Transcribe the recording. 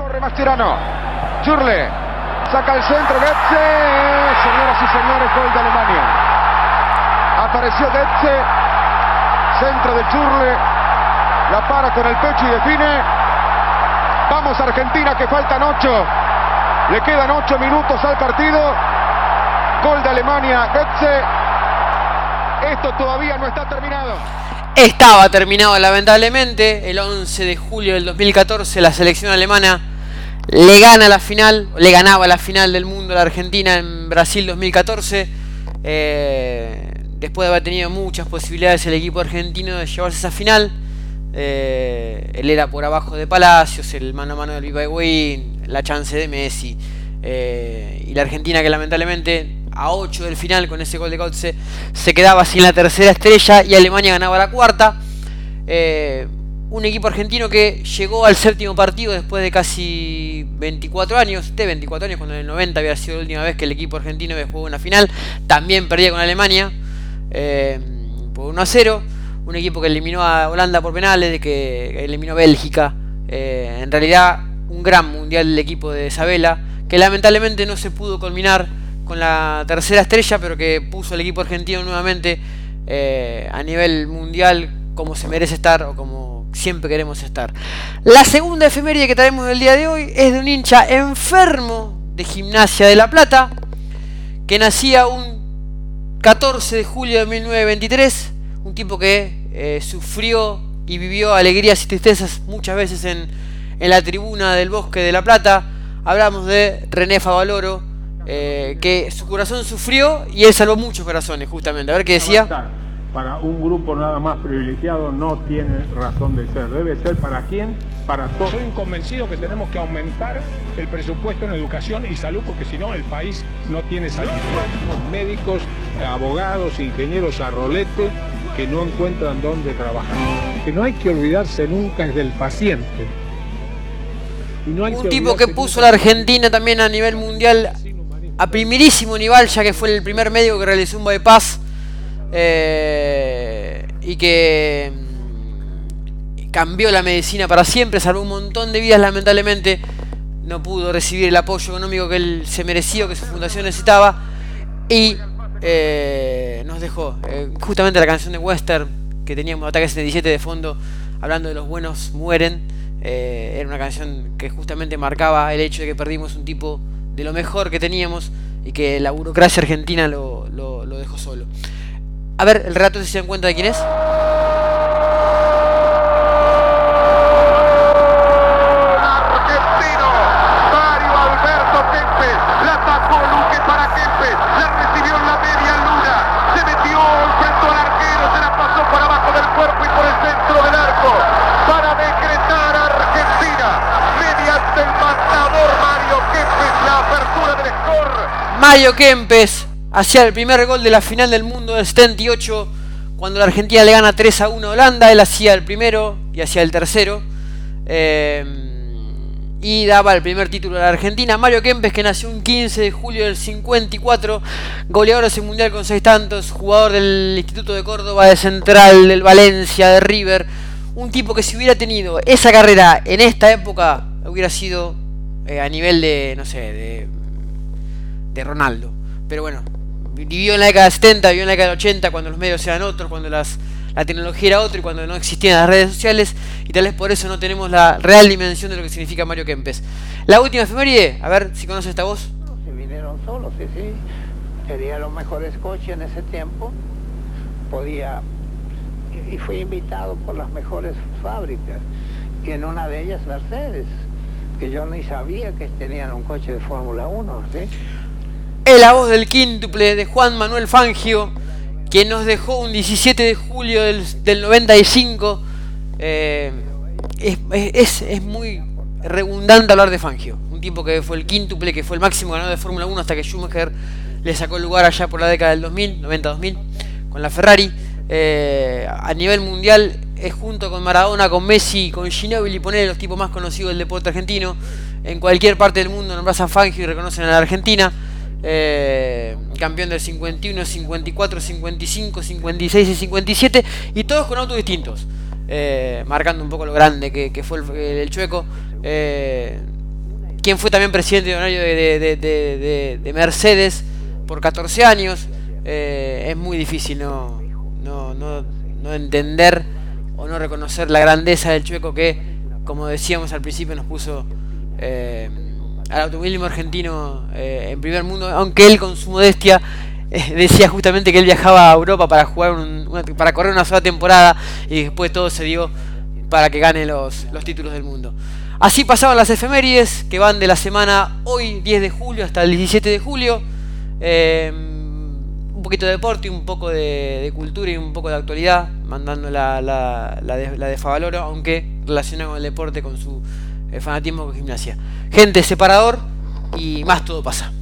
Corre Mascherano. Churle. Saca el centro. Getze. Señoras y señores, gol de Alemania. Apareció Getze. Centro de Churle. La para con el pecho y define. Vamos Argentina que faltan ocho. Le quedan ocho minutos al partido. Gol de Alemania. Getze. Esto todavía no está terminado. Estaba terminado lamentablemente. El 11 de julio del 2014 la selección alemana le gana la final, le ganaba la final del mundo a la Argentina en Brasil 2014. Eh, después de haber tenido muchas posibilidades el equipo argentino de llevarse esa final. Eh, él era por abajo de Palacios, el mano a mano del Viva Win, la chance de Messi. Eh, y la Argentina que lamentablemente a 8 del final con ese gol de Götze se quedaba sin la tercera estrella y Alemania ganaba la cuarta. Un equipo argentino que llegó al séptimo partido después de casi 24 años, de 24 años, cuando en el 90 había sido la última vez que el equipo argentino había jugado una final. También perdía con Alemania eh, por 1 a 0. Un equipo que eliminó a Holanda por penales, que eliminó a Bélgica. Eh, en realidad, un gran mundial del equipo de Isabela, que lamentablemente no se pudo culminar con la tercera estrella, pero que puso al equipo argentino nuevamente eh, a nivel mundial como se merece estar o como siempre queremos estar. La segunda efeméride que traemos el día de hoy es de un hincha enfermo de Gimnasia de La Plata, que nacía un 14 de julio de 1923, un tipo que eh, sufrió y vivió alegrías y tristezas muchas veces en, en la tribuna del Bosque de La Plata. Hablamos de René Favaloro, eh, que su corazón sufrió y él salvó muchos corazones, justamente. A ver qué decía. Para un grupo nada más privilegiado no tiene razón de ser. Debe ser para quién, para todos. Soy convencido que tenemos que aumentar el presupuesto en educación y salud porque si no el país no tiene salud. Médicos, abogados, ingenieros a rolete que no encuentran dónde trabajar. Que no hay que olvidarse nunca es del paciente. un tipo que puso la Argentina también a nivel mundial a primerísimo nivel, ya que fue el primer médico que realizó un bypass eh, y que mm, cambió la medicina para siempre, salvó un montón de vidas lamentablemente. No pudo recibir el apoyo económico que él se mereció, que su fundación necesitaba. Y eh, nos dejó eh, justamente la canción de Western que teníamos Ataque 77 de fondo, hablando de los buenos mueren. era una canción que justamente marcaba el hecho de que perdimos un tipo de lo mejor que teníamos y que la burocracia argentina lo, lo dejó solo. A ver, el relato si se dan cuenta de quién es. Mario Kempes hacía el primer gol de la final del mundo del 78 cuando la Argentina le gana 3 a 1 a Holanda. Él hacía el primero y hacía el tercero. Eh, y daba el primer título de la Argentina. Mario Kempes, que nació un 15 de julio del 54, goleador ese mundial con 6 tantos, jugador del Instituto de Córdoba, de Central, del Valencia, de River. Un tipo que si hubiera tenido esa carrera en esta época, hubiera sido eh, a nivel de, no sé, de de Ronaldo. Pero bueno, vivió en la década de 70, vivió en la década de 80, cuando los medios eran otros, cuando la tecnología era otra y cuando no existían las redes sociales, y tal vez por eso no tenemos la real dimensión de lo que significa Mario Kempes. La última efeméride, a ver si conoce esta voz. Se vinieron solos, sí, sí. Tenía los mejores coches en ese tiempo. Podía. Y fui invitado por las mejores fábricas. Y en una de ellas Mercedes, que yo ni sabía que tenían un coche de Fórmula 1, ¿sí? Es la voz del quíntuple de Juan Manuel Fangio, que nos dejó un 17 de julio del, 95. Eh, es, muy redundante hablar de Fangio, un tipo que fue el quíntuple, que fue el máximo ganador de Fórmula 1 hasta que Schumacher le sacó el lugar allá por la década del 2000, 90-2000, con la Ferrari. Eh, a nivel mundial es junto con Maradona, con Messi, con Ginóbili, poner los tipos más conocidos del deporte argentino. En cualquier parte del mundo nombras a Fangio y reconocen a la Argentina. Eh, campeón del 51, 54, 55, 56 y 57, y todos con autos distintos, eh, marcando un poco lo grande que, fue el, chueco. Eh, quien fue también presidente honorario de, Mercedes por 14 años. Es muy difícil no, entender o no reconocer la grandeza del chueco que, como decíamos al principio, nos puso al automovilismo argentino eh, en primer mundo, aunque él con su modestia decía justamente que él viajaba a Europa para jugar para correr una sola temporada y después todo se dio para que gane los, los títulos del mundo. Así pasaban las efemérides que van de la semana hoy 10 de julio hasta el 17 de julio. Eh, un poquito de deporte, un poco de, cultura y un poco de actualidad, mandando la, la, la, de, aunque relacionado con el deporte, con su eh, fanatismo con gimnasia. Gente, separador y más todo pasa.